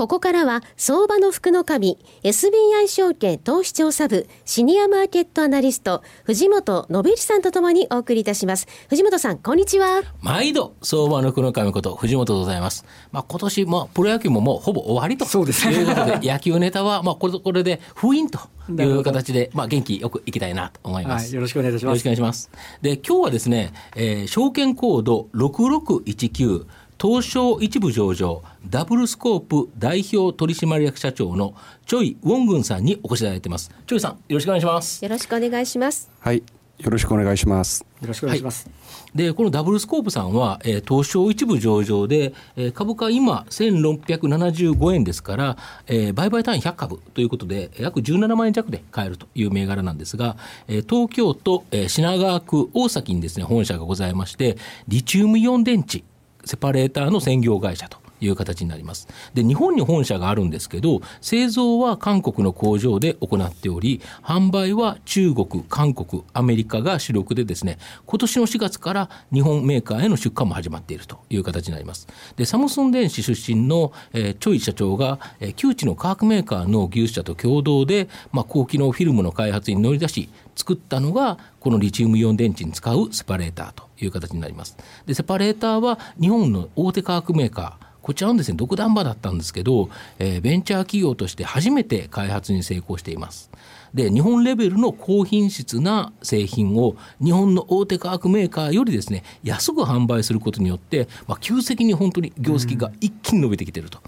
ここからは相場の福の神 SBI 証券投資調査部シニアマーケットアナリスト藤本信之さんとともにお送りいたします。藤本さんこんにちは。毎度相場の福の神こと藤本でございます。まあ今年まあプロ野球ももうほぼ終わりと。そうですいうことで 野球ネタはまあこれこれで封印という形でまあ元気よくいきたいなと思います、はい、よろしくお願いいたします。よろしくお願いします。で今日はですね、えー、証券コード6619東証一部上場ダブルスコープ代表取締役社長のチョイ・ウォングンさんにお越しいただいてます。チョイさんよろしくお願いします。よろしくお願いします。はいよろしくお願いします。よろしくお願いします、はい、でこのダブルスコープさんは、えー、東証一部上場で、えー、株価今1675円ですから、えー、売買単位100株ということで約17万円弱で買えるという銘柄なんですが、えー、東京都、えー、品川区大崎にですね本社がございましてリチウムイオン電池セパレーターの専業会社と。いう形になります。で、日本に本社があるんですけど、製造は韓国の工場で行っており、販売は中国、韓国、アメリカが主力でですね、今年の4月から日本メーカーへの出荷も始まっているという形になります。で、サムスン電子出身の、えー、チョイ社長が、えー、旧知の化学メーカーの技術者と共同で、まあ、高機能フィルムの開発に乗り出し、作ったのがこのリチウムイオン電池に使うセパレーターという形になります。でセパレーターは日本の大手化学メーカーこちらのですね独断場だったんですけど、えー、ベンチャー企業として初めて開発に成功しています。で日本レベルの高品質な製品を日本の大手化学メーカーよりですね安く販売することによって、まあ、急激に本当に業績が一気に伸びてきてると。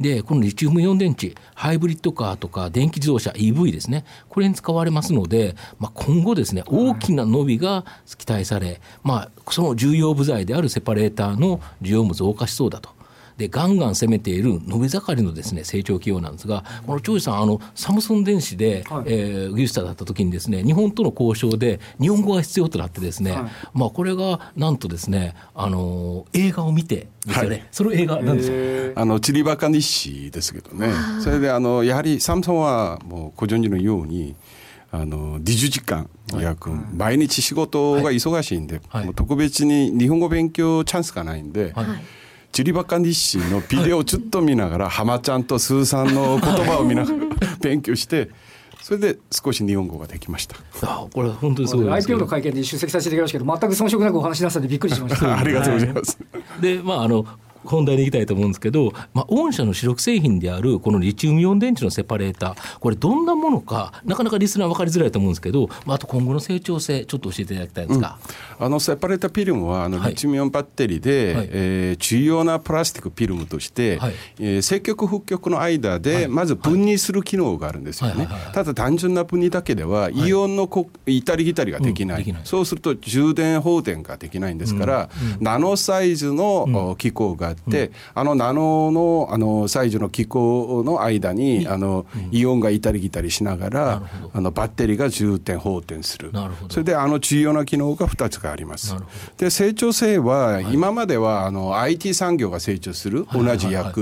でこのリチウムイオン電池ハイブリッドカーとか電気自動車 EV ですねこれに使われますので、まあ、今後ですね大きな伸びが期待され、まあ、その重要部材であるセパレーターの需要も増加しそうだと。でガンガン攻めている伸び盛りのですね成長企業なんですがこの長司さんあのサムスン電子で、はい、えー、技術者だった時にですね日本との交渉で日本語が必要となってですね、はい、まあこれがなんとですねあの映画を見てですよね、はい、その映画なんですかあのチリバカ日誌ですけどね。それであのやはりサムソンはもうご存知のようにあの20時間約、はい、毎日仕事が忙しいんで、はい、特別に日本語勉強チャンスがないんで、はいチリバカ日誌のビデオをちょっと見ながら、浜ちゃんとスーさんの言葉を見ながら 勉強して、それで少し日本語ができました。あこれ本当にすごい IPO の会見で出席させていただきましたけど、全く遜色なくお話しなさってびっくりしました。ありがとうございます。で、まああの本題にいきたいと思うんですけど、まあ、御社の主力製品であるこのリチウムイオン電池のセパレーターこれどんなものかなかなかリスナー分かりづらいと思うんですけど、まあ、あと今後の成長性ちょっと教えていただきたいんですか、うん、あのセパレーターフィルムはあのリチウムイオンバッテリーで、はい、えー、重要なプラスチックフィルムとして、はい、えー、積極北極の間でまず分離する機能があるんですよね、ただ単純な分離だけではイオンのこ至り来たりができない。うん、そうすると充電放電ができないんですから、うん。うん、ナノサイズの機構があって、あのナノのあのサイズの気孔の間にあの、イオンが行ったり来たりしながらあのバッテリーが充電放電する。それであの重要な機能が2つがあります。で成長性は、今まではあの IT 産業が成長する、同じ約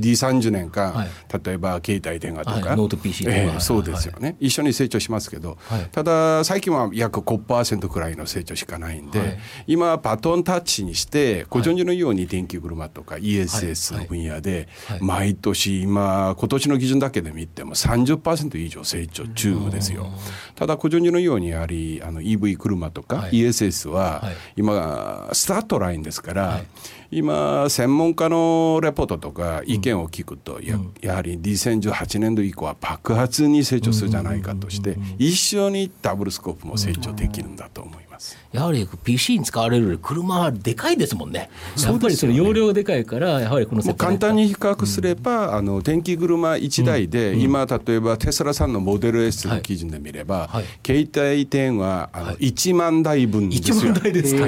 D30 年間、例えば携帯電話とか、ノート PC とか、えー、そうですよね、一緒に成長しますけど、ただ最近は約5%くらいの成長しかないんで、今バトンタッチにしてご存知のように電気車とか ESS スの分野で、毎年今今年の基準だけで見ても30%以上成長中ですよ。ただご存知のようにやはりあの EV 車とか ESS は今スタートラインですから、今専門家のレポートとか意見を聞くと、ややはり2018年度以降は爆発に成長するじゃないかとして一緒にダブルスコープも成長できるんだと思います。やはり PC に使われる車はでかいですもんね。やっぱりその容量がで世界からやはりこの簡単に比較すれば、うん、あの電気車1台で、うん、今例えばテスラさんのモデル S の基準で見れば、はい、携帯電話あの1万台分ですよ、1万台ですか、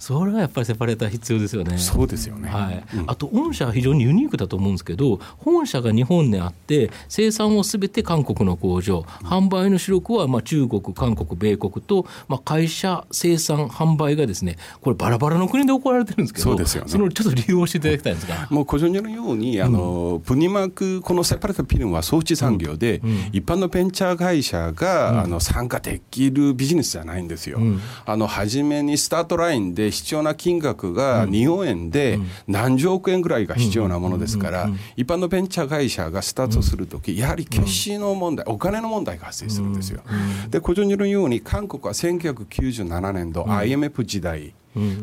それはやっぱりセパレーター必要ですよね。そうですよね、はい、あと御社は非常にユニークだと思うんですけど本社が日本にあって生産をすべて韓国の工場販売の主力はまあ中国韓国米国と、まあ、会社生産販売がですねこれバラバラの国で行われてるんですけどそうですよ、ね、そのちょっと理由をしていただきたいんですがもう個人のようにあの、うん、プニマークこのセパレートピルムは装置産業で、うん、一般のベンチャー会社が、うん、あの参加できるビジネスじゃないんですよ、あの初めにスタートラインで必要な金額が日本円で何十億円ぐらいが必要なものですから、一般のベンチャー会社がスタートするとき、やはり決死の問題、お金の問題が発生するんですよ。で、個人のように、韓国は1997年度、IMF 時代、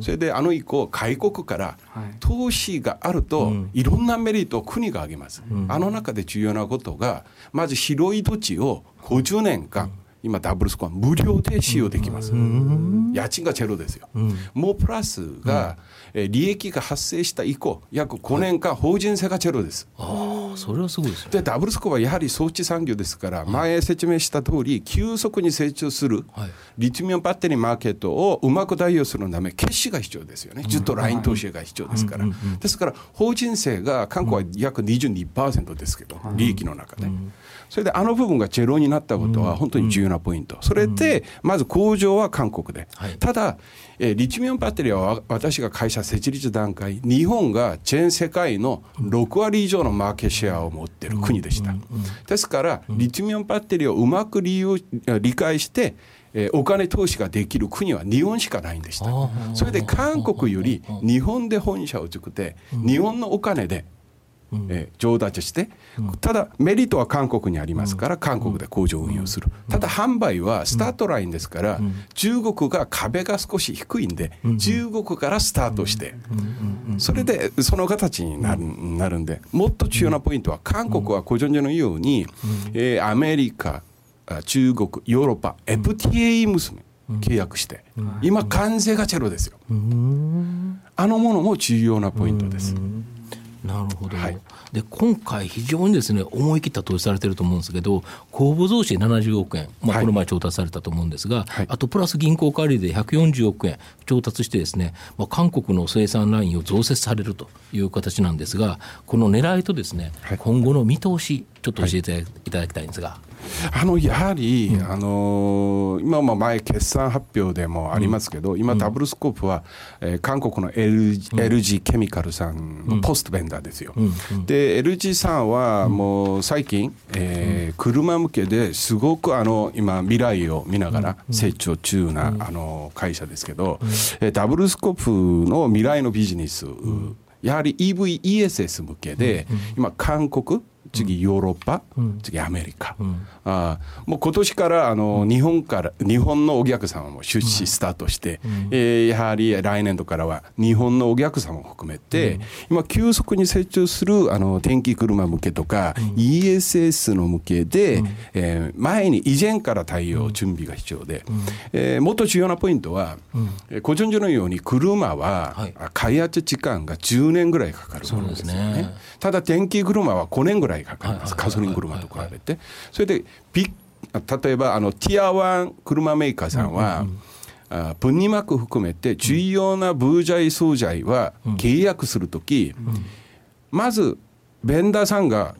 それであの以降、外国から投資があると、いろんなメリットを国が挙げます、あの中で重要なことが、まず広い土地を50年間、今ダブルスコア無料で使用できます、家賃がチェロですよ、もうプラスが、え利益が発生した以降約5年間法人性がチェロです、それはすごいです、ね、でダブルスコアはやはり装置産業ですから、前説明した通り急速に成長するリチウムイオンバッテリーマーケットをうまく代用するため決死が必要ですよね。ずっとライン投資が必要ですから、ですから法人性が韓国は約22%ですけど、利益の中で。それであの部分がチェロになったことは本当に重要なポイント、それでまず工場は韓国で、ただ、えリチウムイオンバッテリーは私が会社設立段階日本が全世界の6割以上のマーケットシェアを持っている国でした、ですからリチウムイオンバッテリーをうまく利用理解してえお金投資ができる国は日本しかないんでした。それで韓国より日本で本社を作って、日本のお金でえー、上達して、ただメリットは韓国にありますから、韓国で工場を運用する、ただ販売はスタートラインですから、中国が壁が少し低いんで、中国からスタートして、それでその形になるなるんで、もっと重要なポイントは、韓国は個人のように、えー、アメリカ、中国、ヨーロッパ、FTA 娘。契約して、今、関税がチェロですよ。あのものも重要なポイントです。なるほど、はい、で今回、非常にですね思い切った投資されてると思うんですけど、公募増資70億円、まあ、この前調達されたと思うんですが、はい、あとプラス銀行借りで140億円調達して、ですね、まあ、韓国の生産ラインを増設されるという形なんですが、この狙いとですね、今後の見通し、ちょっと教えていただきたいんですが。あのやはり、うん、あの今も前、決算発表でもありますけど、うん、今、ダブルスコープは、えー、韓国のん、LG ケミカルさんのポストベンダーですよ。で、LG さんはもう最近、えー、車向けですごくあの今、未来を見ながら成長中な、あの会社ですけど、えー、ダブルスコープの未来のビジネス、やはり EV、ESS 向けで、今、韓国、次ヨーロッパ、次アメリカ、あもう今年からあの日本から日本のお客様も出資スタートして、えやはり来年度からは日本のお客様も含めて、今急速に成長するあの電気車向けとか、ESS の向けで、え前に以前から対応準備が必要で、えもっと重要なポイントは、個人上のように車は開発時間が10年ぐらいかかるものですよね。ただ電気車は5年ぐらいかかります、ガソリン車と比べて。それで例えばあのティアワン車メーカーさんは、プニマーク含めて重要なブージャイ素材は契約するとき、うん、まずベンダーさんが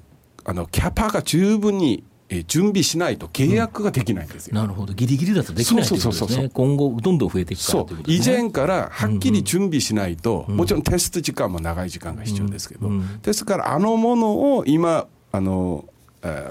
あのキャパが十分に準備しないと契約ができないんですよ。うん、なるほど、ギリギリだとできないということですね。今後どんどん増えていくから、ね、以前からはっきり準備しないと、うん。うん、もちろんテスト時間も長い時間が必要ですけど、うん。うん、ですからあのものを今あの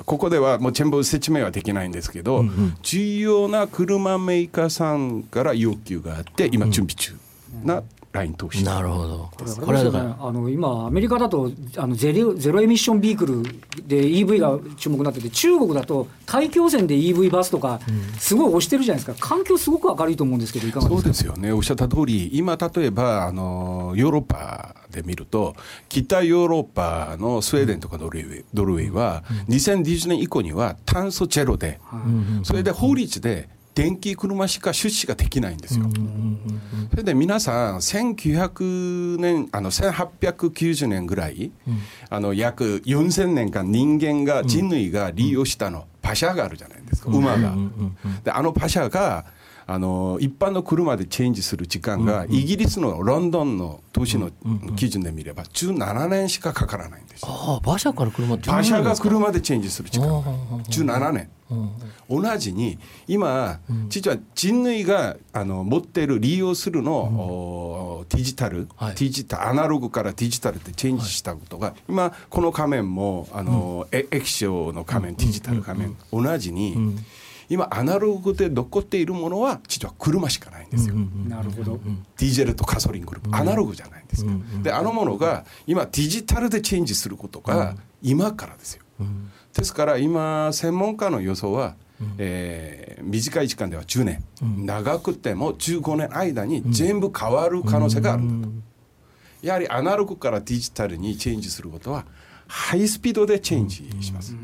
ここではもう全部説明はできないんですけど、うんうん、重要な車メーカーさんから要求があって今準備中なライン投資なるほど。これはだから、あの今アメリカだとあのゼロゼロエミッションビークルで EV が注目になってて中国だと大気汚染で EV バスとかすごい押してるじゃないですか。環境すごく明るいと思うんですけどいかがですか？そうですよね。おっしゃった通り今例えばあのヨーロッパで見ると北ヨーロッパのスウェーデンとかノルウェー,、は2020年以降には炭素チェロで、それで法律で電気車しか出資ができないんですよ。それで皆さん1900年あの1890年ぐらい、うん、あの約4000年間人間が人類が利用したの、パシャがあるじゃないですか。馬が。であのパシャがあの一般の車でチェンジする時間が、イギリスのロンドンの都市の基準で見れば17年しかかからないんですああ馬車から車馬車が車でチェンジする時間。17年。同じに今、実は人類があの持っている利用するの、デジタル、デジタルアナログからデジタルってチェンジしたことが、今この仮面もあの、液晶の仮面デジタル仮面、同じに、今アナログで残っているものは実は車しかないんですよ。なるほど。ディーゼルとガソリン車、アナログじゃないんですか。であのものが今デジタルでチェンジすることが今からですよ。ですから今専門家の予想は、えー、短い時間では10年、長くても15年間に全部変わる可能性があるんだと。やはりアナログからデジタルにチェンジすることはハイスピードでチェンジします。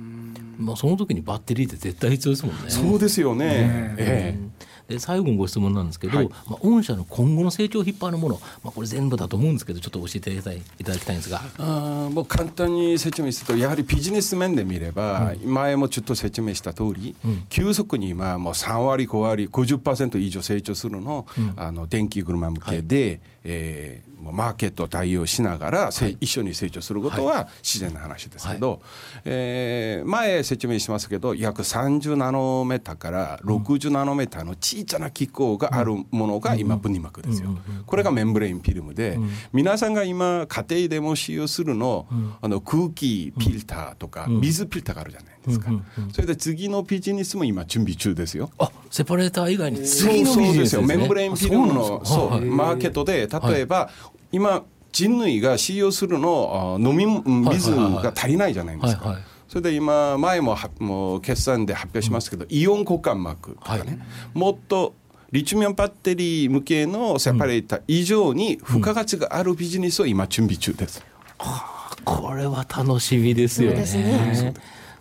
まあ、その時にバッテリーって絶対必要ですもんね。そうですよね。ねえ。えで最後のご質問なんですけど、はい、まあ、御社の今後の成長を引っ張るもの、まあ、これ全部だと思うんですけどちょっと教えていただきたいんですが。あもう簡単に説明するとやはりビジネス面で見れば、うん、前もちょっと説明した通り、うん、急速に今もう3割5割50%以上成長するの,、あの電気車向けで、はい、えーマーケットを対応しながら、はい、一緒に成長することは自然な話ですけど、はい、えー、前説明しますけど約30ナノメーターから60ナノメーターの小さな気候があるものが今分離膜ですよ。これがメンブレインフィルムで、皆さんが今家庭でも使用するの,、あの空気フィルターとか水フィルターがあるじゃないですか。それで次のビジネスも今準備中ですよ。あセパレーター以外に次のビジネス、ね、メンブレインフィルムのそうマーケットで例えば、今人類が使用するの飲み水が足りないじゃないですか。それで今前ももう決算で発表しますけど、イオン交換膜とかね、はい、もっとリチウムイオンバッテリー向けのセパレーター以上に付加価値があるビジネスを今準備中です。うん。うん、これは楽しみですよね。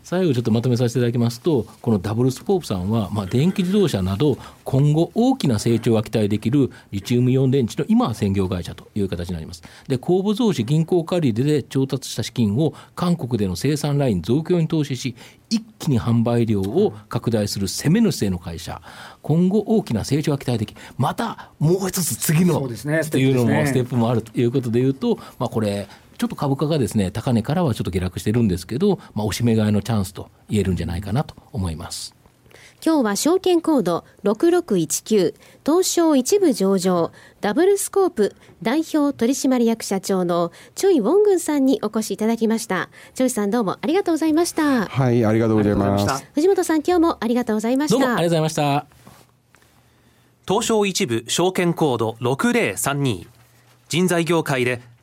最後ちょっとまとめさせていただきますとこのダブルスポープさんは、まあ、電気自動車など今後大きな成長が期待できるリチウムイオン電池の今は専業会社という形になります。で公募増資銀行借りで調達した資金を韓国での生産ライン増強に投資し一気に販売量を拡大する攻め主性の会社。今後大きな成長が期待できまたもう一つ次のというのもステップもあるということでいうと、まあ、これちょっと株価がですね高値からはちょっと下落してるんですけど、まあ、おしめ買いのチャンスと言えるんじゃないかなと思います。今日は証券コード6619東証一部上場ダブルスコープ代表取締役社長のチョイ・ウォングンさんにお越しいただきました。チョイさんどうもありがとうございました。はいありがとうございます。藤本さん今日もありがとうございました。どうもありがとうございました。東証一部証券コード6032人材業界で